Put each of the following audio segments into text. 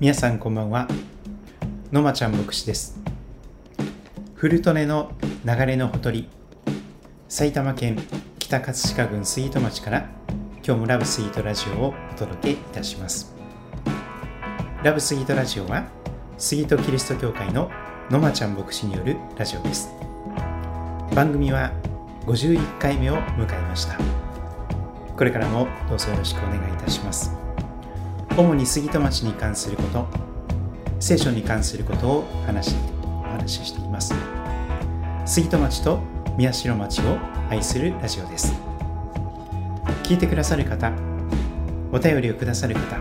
皆さんこんばんは。のまちゃん牧師です。フルトネの流れのほとり埼玉県北葛飾郡杉戸町から今日もラブスイートラジオをお届けいたします。ラブスイートラジオは杉戸キリスト教会ののまちゃん牧師によるラジオです。番組は51回目を迎えました。これからもどうぞよろしくお願いいたします。主に杉戸町に関すること聖書に関することを話しお話ししています。杉戸町と宮代町を愛するラジオです。聞いてくださる方お便りをくださる方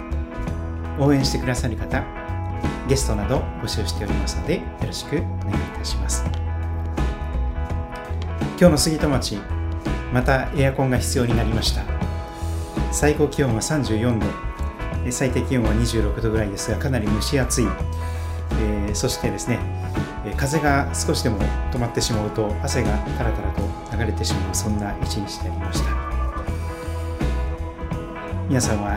応援してくださる方ゲストなど募集しておりますのでよろしくお願いいたします。今日の杉戸町またエアコンが必要になりました。最高気温は34度。最低気温は26度ぐらいですがかなり蒸し暑い、えー、そしてですね風が少しでも止まってしまうと汗がタラタラと流れてしまうそんな一日でありました。皆さんは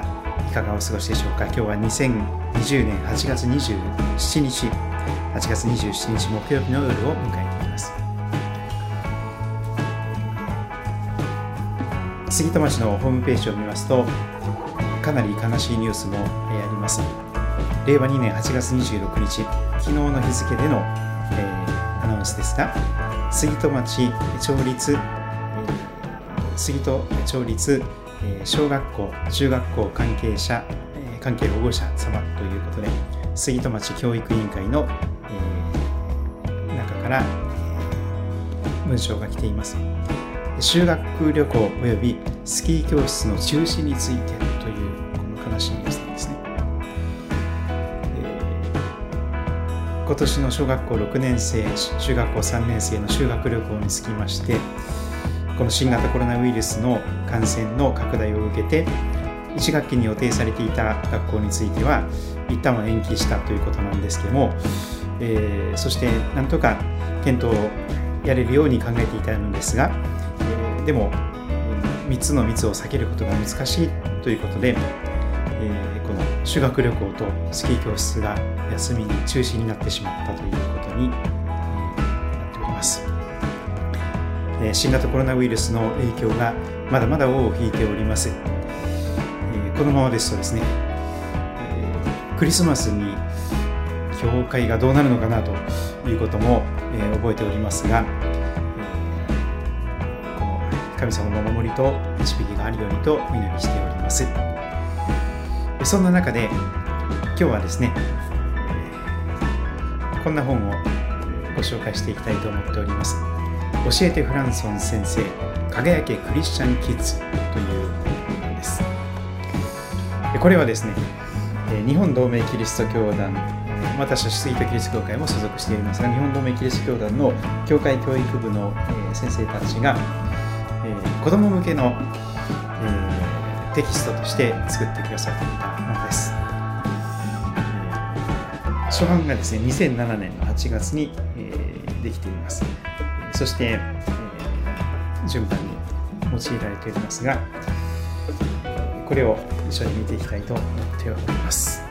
いかがお過ごしでしょうか？今日は2020年8月27日8月27日木曜日の夜を迎えています。杉戸町のホームページを見ますとかなり悲しいニュースもあります。令和2年8月26日、昨日の日付での、えー、アナウンスですが、杉戸町町立、えー、杉戸町立、えー、小学校、中学校関係者、えー、関係保護者様ということで、杉戸町教育委員会の、えー、中から文章が来ています。修学旅行及びスキー教室の中止についてという今年の小学校6年生中学校3年生の修学旅行につきましてこの新型コロナウイルスの感染の拡大を受けて1学期に予定されていた学校については一旦は延期したということなんですけども、えー、そしてなんとか検討をやれるように考えていたのですが、えー、でも3つの密を避けることが難しいということで、修学旅行とスキー教室が休みに中止になってしまったということに、えー、なっております、えー、新型コロナウイルスの影響がまだまだ尾を引いております、えこのままですとですね、えクリスマスに教会がどうなるのかなということも、え覚えておりますが、神様の守りと導きがあるようにとお祈りしております。そんな中で今日はですねこんな本をご紹介していきたいと思っております。教えてフランソン先生輝けクリスチャンキッズという本です。これはですね日本同盟キリスト教団私は杉戸キリスト教会も所属していますが日本同盟キリスト教団の教会教育部の先生たちがえー、子供向けの、テキストとして作ってくださっていたものです。初版がですね、2007年の8月に、えー、できています。そして、えー、順番に用いられておりますが、これを一緒に見ていきたいと思っております。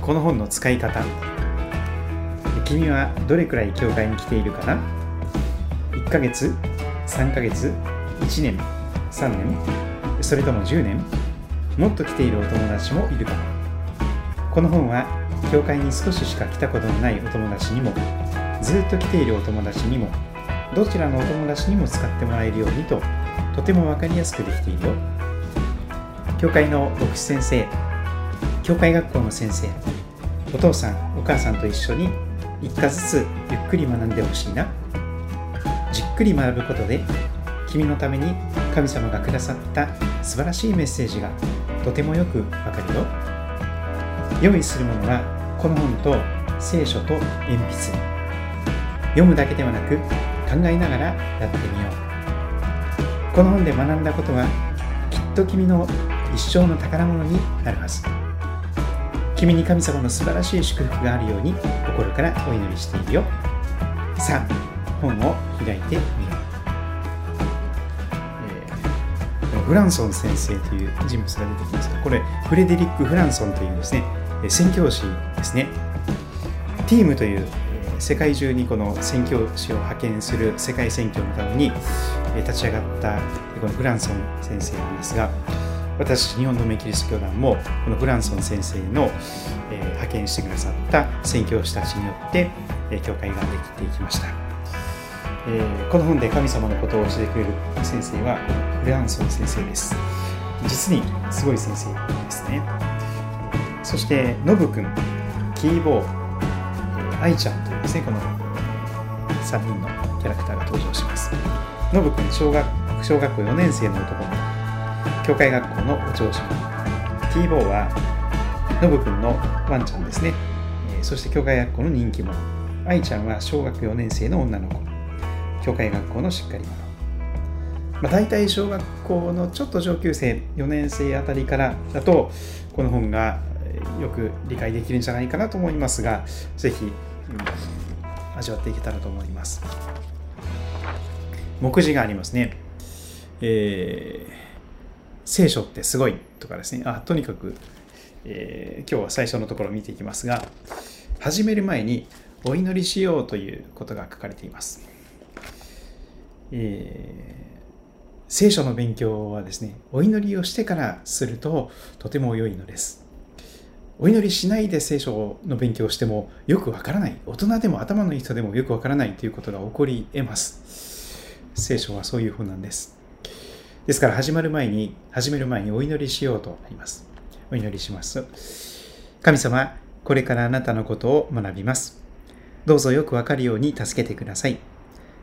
この本の使い方、君はどれくらい教会に来ているかな？1ヶ月？3ヶ月？1年？3年？それとも10年？もっと来ているお友達もいるかも。この本は教会に少ししか来たことのないお友達にもずっと来ているお友達にもどちらのお友達にも使ってもらえるようにととても分かりやすくできているよ。教会の牧師先生教会学校の先生お父さんお母さんと一緒に一家ずつゆっくり学んでほしいな。じっくり学ぶことで君のために神様がくださった素晴らしいメッセージがとてもよくわかるよ。用意するものはこの本と聖書と鉛筆。読むだけではなく考えながらやってみよう。この本で学んだことはきっと君の一生の宝物になるはず。君に神様の素晴らしい祝福があるように心からお祈りしているよ。さあ本を開いてみよう、フランソン先生という人物が出てきますが、これ、フレデリック・フランソンというですね、宣教師ですね。ティームという世界中にこの宣教師を派遣する世界宣教のために立ち上がったこのフランソン先生なんですが、私、日本のメキリスト教団も、このフランソン先生の、え、派遣してくださった宣教師たちによって、え、教会ができていきました。え、この本で神様のことを教えてくれる先生は、フランソン先生です。実にすごい先生ですね。そして、ノブ君、キーボー、愛ちゃんというですね、この3人のキャラクターが登場します。ノブ君、小学小学校4年生の男の子。教会学校のお調子者 T ボーはノブくんのワンちゃんですね、そして教会学校の人気者愛ちゃんは小学4年生の女の子教会学校のしっかり者まあ、大体小学校のちょっと上級生4年生あたりからだとこの本がよく理解できるんじゃないかなと思いますがぜひ、うん、味わっていけたらと思います。目次がありますね、えー聖書ってすごいとかですね、あとにかく、えー、今日は最初のところを見ていきますが、始める前にお祈りしようということが書かれています。えー、聖書の勉強はですね、お祈りをしてからするととても良いのです。お祈りしないで聖書の勉強をしてもよくわからない。大人でも頭のいい人でもよくわからないということが起こり得ます。聖書はそういう本なんです。ですから始まる前に、始める前にお祈りしようとなります。お祈りします。神様、これからあなたのことを学びます。どうぞよくわかるように助けてください。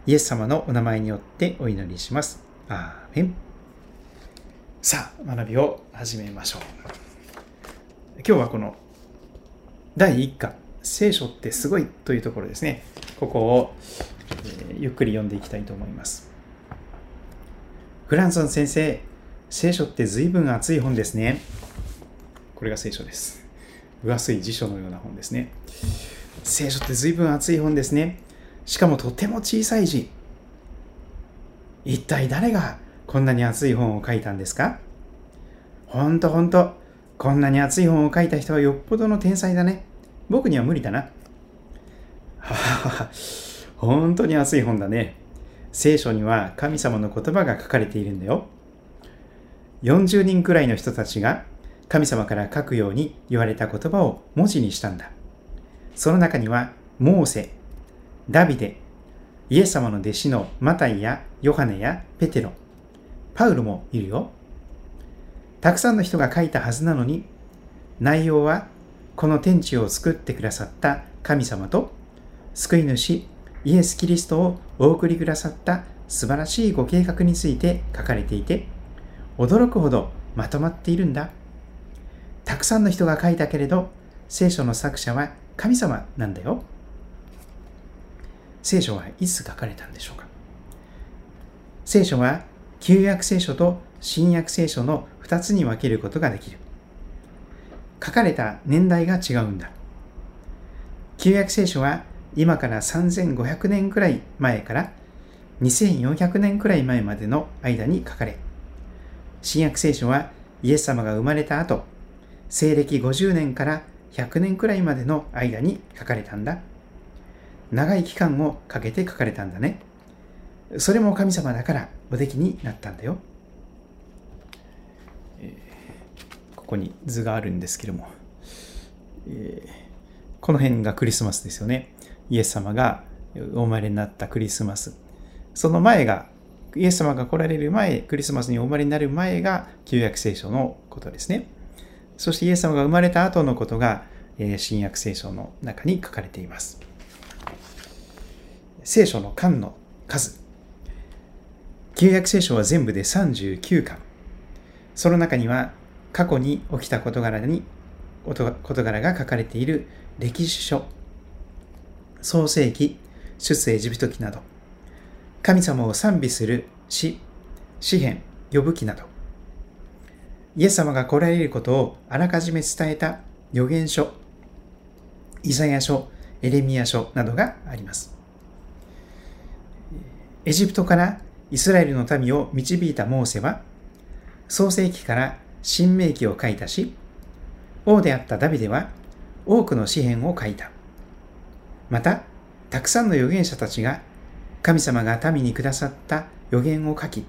イエス様のお名前によってお祈りします。アーメン。さあ、学びを始めましょう。今日はこの第1課、聖書ってすごいというところですね。ここを、えー、ゆっくり読んでいきたいと思います。フランソン先生、聖書って随分厚い本ですね。これが聖書です。分厚い辞書のような本ですね。聖書って随分厚い本ですね。しかもとても小さい字。一体誰がこんなに厚い本を書いたんですか？ほんとほんと、こんなに厚い本を書いた人はよっぽどの天才だね。僕には無理だな。ははは、本当に厚い本だね。聖書には神様の言葉が書かれているんだよ。40人くらいの人たちが神様から書くように言われた言葉を文字にしたんだ。その中には、モーセ、ダビデ、イエス様の弟子のマタイやヨハネやペテロ、パウルもいるよ。たくさんの人が書いたはずなのに、内容はこの天地を作ってくださった神様と救い主イエス・キリストをお送りくださった素晴らしいご計画について書かれていて、驚くほどまとまっているんだ。たくさんの人が書いたけれど、聖書の作者は神様なんだよ。聖書はいつ書かれたんでしょうか？聖書は旧約聖書と新約聖書の2つに分けることができる。書かれた年代が違うんだ。旧約聖書は今から3500年くらい前から2400年くらい前までの間に書かれ、新約聖書はイエス様が生まれた後、西暦50年から100年くらいまでの間に書かれたんだ。長い期間をかけて書かれたんだね。それも神様だからおできになったんだよ。え、ここに図があるんですけども、え、この辺がクリスマスですよね。イエス様がお生まれになったクリスマス。その前が、イエス様が来られる前、クリスマスにお生まれになる前が旧約聖書のことですね。そしてイエス様が生まれた後のことが、新約聖書の中に書かれています。聖書の巻の数。旧約聖書は全部で39巻。その中には過去に起きた事柄に、事柄が書かれている歴史書創世記、出エジプト記など、神様を賛美する詩、詩篇、呼ぶ記など、イエス様が来られることをあらかじめ伝えた預言書、イザヤ書、エレミヤ書などがあります。エジプトからイスラエルの民を導いたモーセは、創世記から新明記を書いたし、王であったダビデは多くの詩篇を書いた。また、たくさんの預言者たちが神様が民にくださった予言を書き、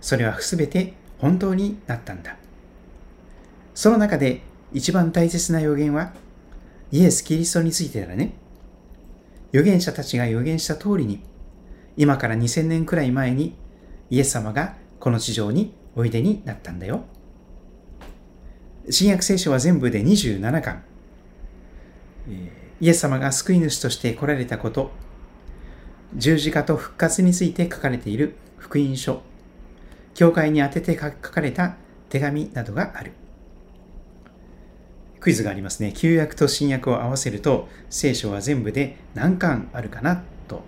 それはすべて本当になったんだ。その中で一番大切な予言はイエス・キリストについてだね。預言者たちが預言した通りに、今から2000年くらい前にイエス様がこの地上においでになったんだよ。新約聖書は全部で27巻。イエス様が救い主として来られたこと、十字架と復活について書かれている福音書、教会に宛てて書かれた手紙などがある。クイズがありますね。旧約と新約を合わせると、聖書は全部で何巻あるかなと、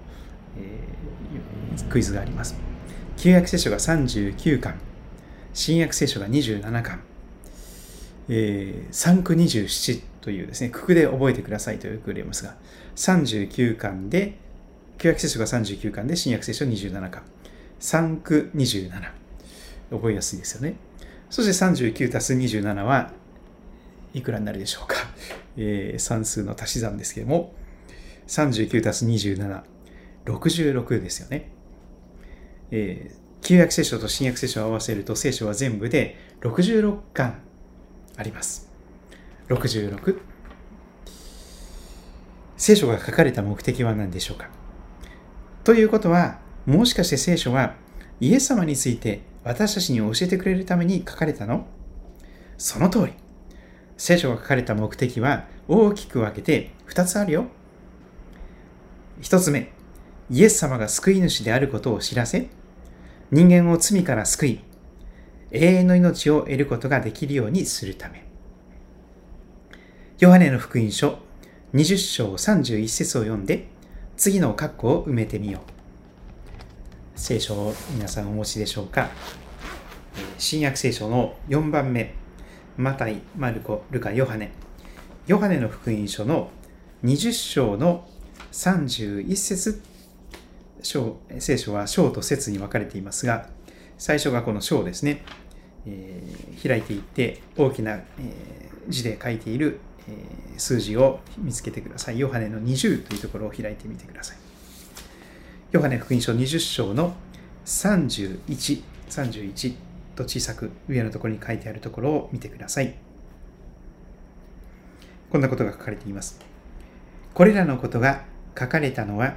えー、クイズがあります。旧約聖書が39巻、新約聖書が27巻、えー、3区27というですね、区で覚えてくださいとよく言いますが、39巻で、旧約聖書が39巻で、新約聖書27巻、3区27。覚えやすいですよね。そして39たす27はいくらになるでしょうか。えー、算数の足し算ですけども、39たす27、66ですよね。えー、旧約聖書と新約聖書を合わせると聖書は全部で66巻あります。66。聖書が書かれた目的は何でしょうか？ということは、もしかして聖書はイエス様について私たちに教えてくれるために書かれたの？その通り。聖書が書かれた目的は大きく分けて2つあるよ。1つ目、イエス様が救い主であることを知らせ、人間を罪から救い、永遠の命を得ることができるようにするため。ヨハネの福音書20章31節を読んで、次の括弧を埋めてみよう。聖書を皆さんお持ちでしょうか？新約聖書の4番目、マタイ、マルコ、ルカ、ヨハネ。ヨハネの福音書の20章の31節聖書は章と節に分かれていますが、最初がこの章ですね。えー、開いていって大きな、えー、字で書いている、えー、数字を見つけてください。ヨハネの20というところを開いてみてください。ヨハネ福音書20章の31、31。と小さく上のところに書いてあるところを見てください。こんなことが書かれています。これらのことが書かれたのは、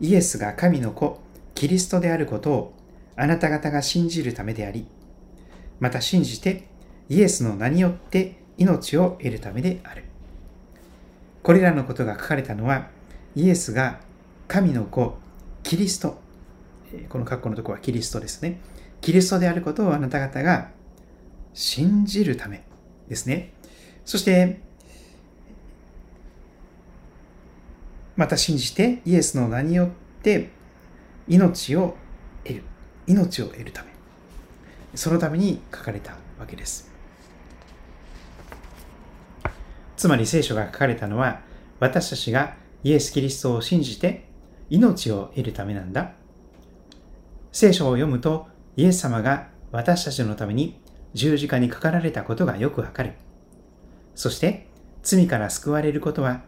イエスが神の子、キリストであることをあなた方が信じるためであり、また信じてイエスの名によって命を得るためである。これらのことが書かれたのは、イエスが神の子、キリスト、この括弧のところはキリストですね。キリストであることをあなた方が信じるためですね。そして、また信じてイエスの名によって命を得る。命を得るため。そのために書かれたわけです。つまり聖書が書かれたのは私たちがイエス・キリストを信じて命を得るためなんだ。聖書を読むとイエス様が私たちのために十字架にかかられたことがよくわかる。そして罪から救われることは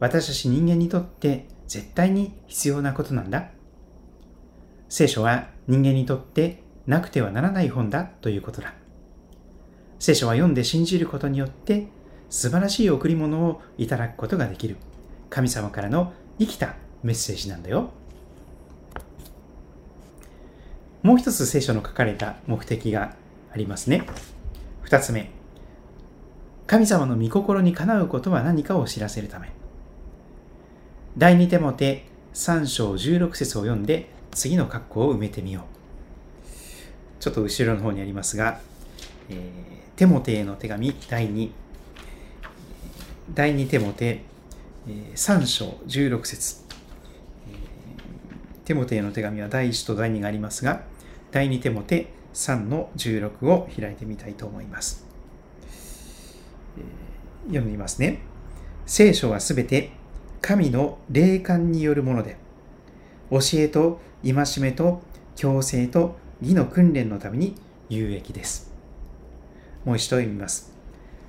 私たち人間にとって絶対に必要なことなんだ。聖書は人間にとってなくてはならない本だということだ。聖書は読んで信じることによって素晴らしい贈り物をいただくことができる神様からの生きたメッセージなんだよ。もう一つ聖書の書かれた目的がありますね。二つ目。神様の御心にかなうことは何かを知らせるため。第二手モて3章16節を読んで次の括弧を埋めてみよう。ちょっと後ろの方にありますが、えー、テモテへの手紙第2、第二手モて3章16節テモテへの手紙は第1と第2がありますが、第2手モて3の16を開いてみたいと思います。読みますね。聖書はすべて神の霊感によるもので、教えと戒めと強制と義の訓練のために有益です。もう一度読みます。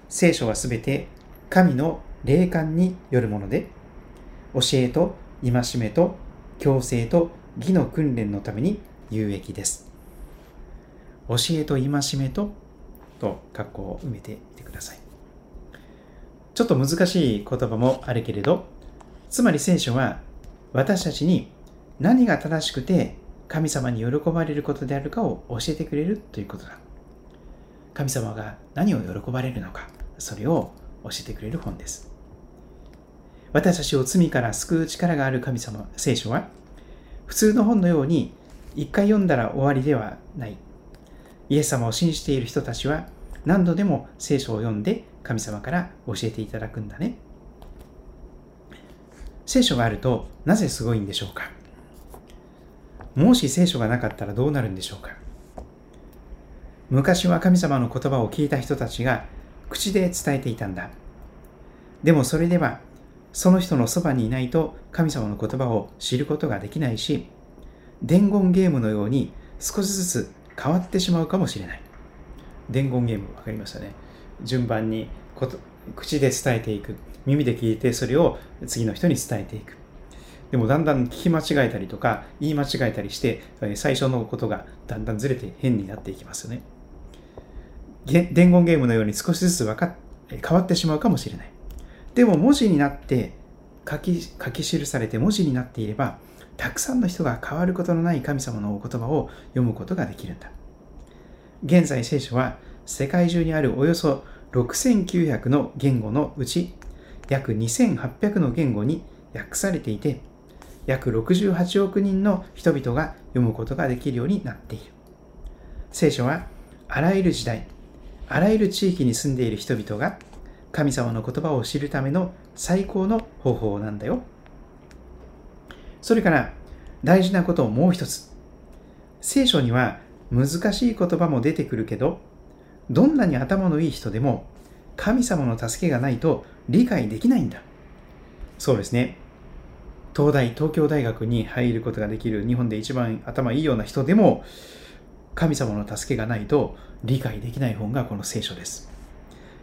聖書はすべて神の霊感によるもので、教えと戒めと強制と義の訓練のために有益です。教えと戒めとと括弧を埋めてみてください。ちょっと難しい言葉もあるけれど、つまり聖書は私たちに何が正しくて神様に喜ばれることであるかを教えてくれるということだ。神様が何を喜ばれるのか、それを教えてくれる本です。私たちを罪から救う力がある神様、聖書は、普通の本のように一回読んだら終わりではない。イエス様を信じている人たちは何度でも聖書を読んで神様から教えていただくんだね。聖書があるとなぜすごいんでしょうか？もし聖書がなかったらどうなるんでしょうか？昔は神様の言葉を聞いた人たちが口で伝えていたんだ。でもそれではその人のそばにいないと神様の言葉を知ることができないし、伝言ゲームのように少しずつ変わってしまうかもしれない。伝言ゲーム分かりましたね。順番にこと口で伝えていく。耳で聞いてそれを次の人に伝えていく。でもだんだん聞き間違えたりとか言い間違えたりして最初のことがだんだんずれて変になっていきますよね。伝言ゲームのように少しずつ分か変わってしまうかもしれない。でも文字になって書き書き記されて文字になっていればたくさんの人が変わることのない神様のお言葉を読むことができるんだ。現在聖書は世界中にあるおよそ6900の言語のうち約2800の言語に訳されていて約68億人の人々が読むことができるようになっている。聖書はあらゆる時代、あらゆる地域に住んでいる人々が神様の言葉を知るための最高の方法なんだよ。それから大事なことをもう一つ。聖書には難しい言葉も出てくるけど、どんなに頭のいい人でも神様の助けがないと理解できないんだ。そうですね。東大、東京大学に入ることができる日本で一番頭いいような人でも神様の助けがないと理解できない本がこの聖書です。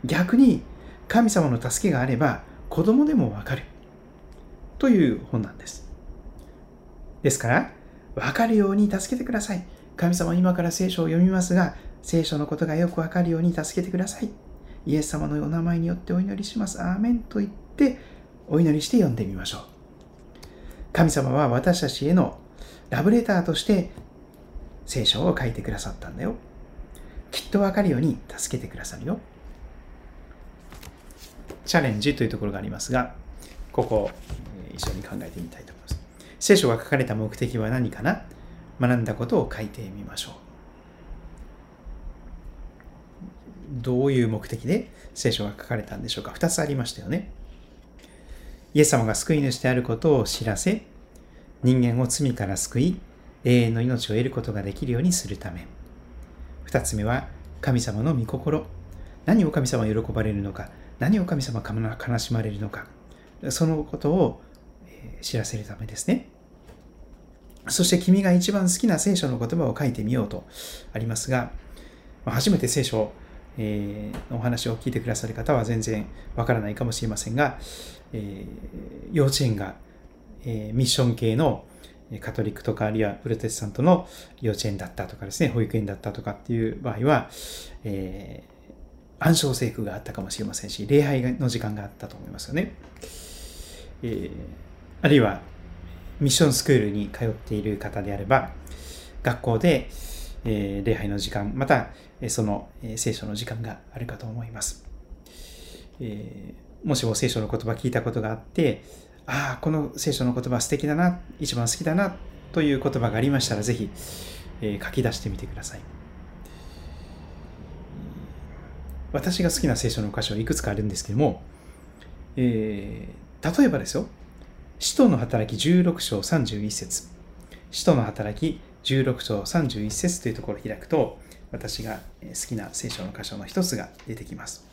逆に神様の助けがあれば子供でもわかるという本なんです。ですから、わかるように助けてください。神様今から聖書を読みますが、聖書のことがよくわかるように助けてください。イエス様のお名前によってお祈りします。アーメンと言ってお祈りして読んでみましょう。神様は私たちへのラブレターとして聖書を書いてくださったんだよ。きっとわかるように助けてくださるよ。チャレンジというところがありますが、ここを一緒に考えてみたいと思います。聖書が書かれた目的は何かな？学んだことを書いてみましょう。どういう目的で聖書が書かれたんでしょうか ?2 つありましたよね。イエス様が救い主であることを知らせ、人間を罪から救い、永遠の命を得ることができるようにするため。2つ目は、神様の御心。何を神様は喜ばれるのか？何を神様が悲しまれるのか、そのことを知らせるためですね。そして君が一番好きな聖書の言葉を書いてみようとありますが、初めて聖書をのお話を聞いてくださる方は全然わからないかもしれませんが、え幼稚園がえミッション系のカトリックとかあるいはプロテスタントの幼稚園だったとかですね、保育園だったとかっていう場合は、え暗唱聖句があったかもしれませんし、礼拝の時間があったと思いますよね。えー、あるいは、ミッションスクールに通っている方であれば、学校で、えー、礼拝の時間、また、その、聖書の時間があるかと思います。えー、もしも聖書の言葉聞いたことがあって、ああ、この聖書の言葉素敵だな、一番好きだな、という言葉がありましたら、ぜひ、えー、書き出してみてください。私が好きな聖書の箇所いくつかあるんですけども、えー、例えばですよ、使徒の働き16章31節使徒の働き16章31節というところを開くと、私が好きな聖書の箇所の一つが出てきます。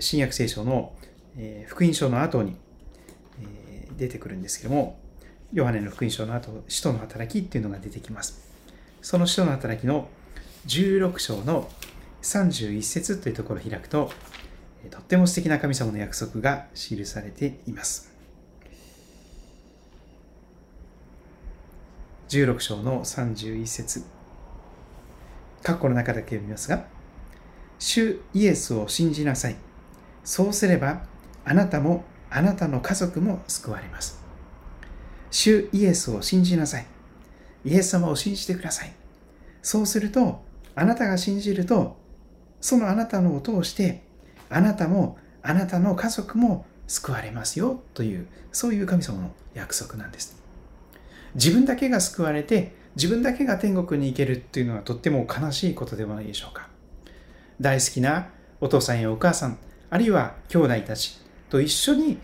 新約聖書の福音書の後に出てくるんですけども、ヨハネの福音書の後、使徒の働きっていうのが出てきます。その使徒の働きの16章の31節というところを開くと、とっても素敵な神様の約束が記されています。16章の31節括弧の中だけ読みますが、主イエスを信じなさい。そうすれば、あなたもあなたの家族も救われます。主イエスを信じなさい。イエス様を信じてください。そうすると、あなたが信じると、そのあなたのを通して、あなたもあなたの家族も救われますよという、そういう神様の約束なんです。自分だけが救われて、自分だけが天国に行けるっていうのはとっても悲しいことではないでしょうか。大好きなお父さんやお母さん、あるいは兄弟たちと一緒に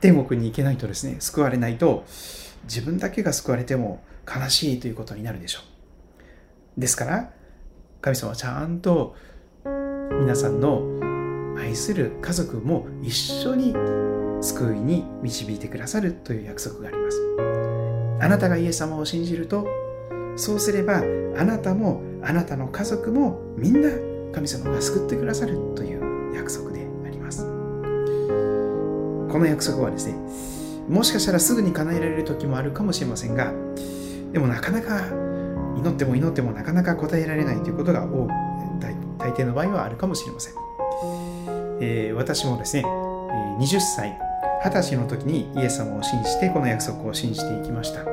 天国に行けないとですね、救われないと、自分だけが救われても悲しいということになるでしょう。ですから、神様はちゃんと皆さんの愛する家族も一緒に救いに導いてくださるという約束があります。あなたがイエス様を信じると、そうすればあなたもあなたの家族もみんな神様が救ってくださるという約束であります。この約束はですね、もしかしたらすぐに叶えられる時もあるかもしれませんが、でもなかなか祈っても祈ってもなかなか答えられないということが多大抵の場合はあるかもしれません。えー、私もですね、20歳、20歳の時にイエス様を信じてこの約束を信じていきました。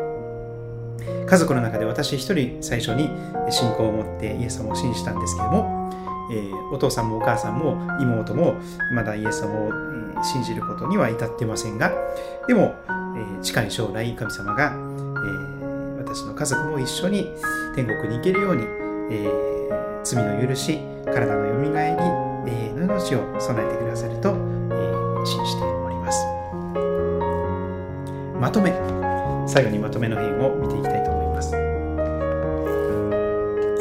家族の中で私一人最初に信仰を持ってイエス様を信じたんですけれども、えー、お父さんもお母さんも妹もまだイエス様を信じることには至ってませんが、でも、えー、近い将来神様が、えー、私の家族も一緒に天国に行けるように、えー、罪の許し、体のよみがえり、えー、の命を備えてくださると、えー、信じております。まとめ、最後にまとめの編を見ていきたいと思います。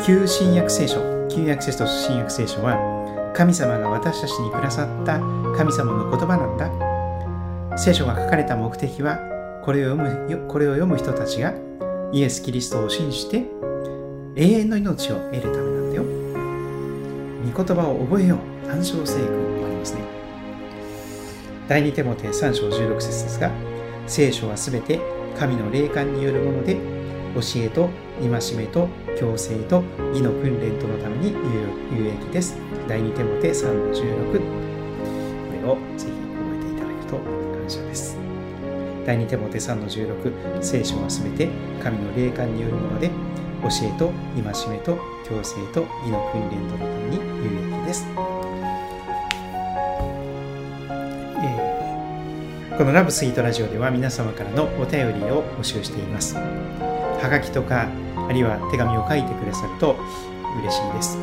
旧新約聖書、旧約聖書と新約聖書は、神様が私たちにくださった神様の言葉なんだ。聖書が書かれた目的は、これを読むこれを読む人たちがイエス・キリストを信じて永遠の命を得るためなんだよ。御言葉を覚えよう。暗唱聖句もありますね。第2手モて3章16節ですが、聖書はすべて神の霊感によるもので、教えと戒めと強制と義の訓練とのために有益です。第2手モて3の16。これをぜひ覚えていただくと感謝です。第2手モて3の16。聖書はすべて神の霊感によるもので、教えと戒めと強制と義の訓練とのために有益です。このラブスイートラジオでは皆様からのお便りを募集しています。はがきとか、あるいは手紙を書いてくださると嬉しいです。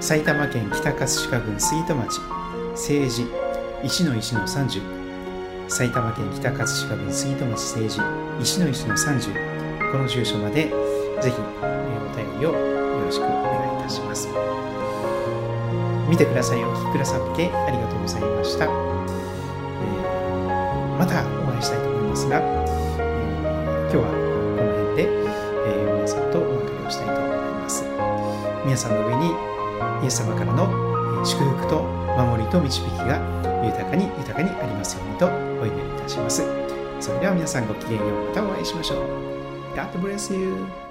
埼玉県北葛飾郡水戸町、政治1の1の30、埼玉県北葛飾郡水戸町政治1の1の30、この住所までぜひお便りをよろしくお願いいたします。見てください、お聴きくださってありがとうございました。またお会いしたいと思いますが、えー、今日はこの辺で、えー、皆さんとお別れをしたいと思います。皆さんの上にイエス様からの祝福と守りと導きが豊かに豊かにありますようにとお祈りいたします。それでは皆さんごきげんよう。またお会いしましょう。God bless you.